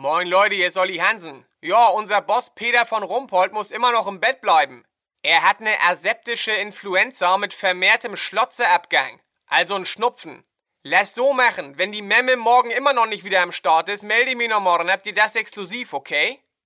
Moin Leute, hier ist Olli Hansen. Ja, unser Boss Peter von Rumpold muss immer noch im Bett bleiben. Er hat eine aseptische Influenza mit vermehrtem Schlotzeabgang. Also ein Schnupfen. Lass so machen. Wenn die Memme morgen immer noch nicht wieder am Start ist, melde mich noch morgen. Habt ihr das exklusiv, okay?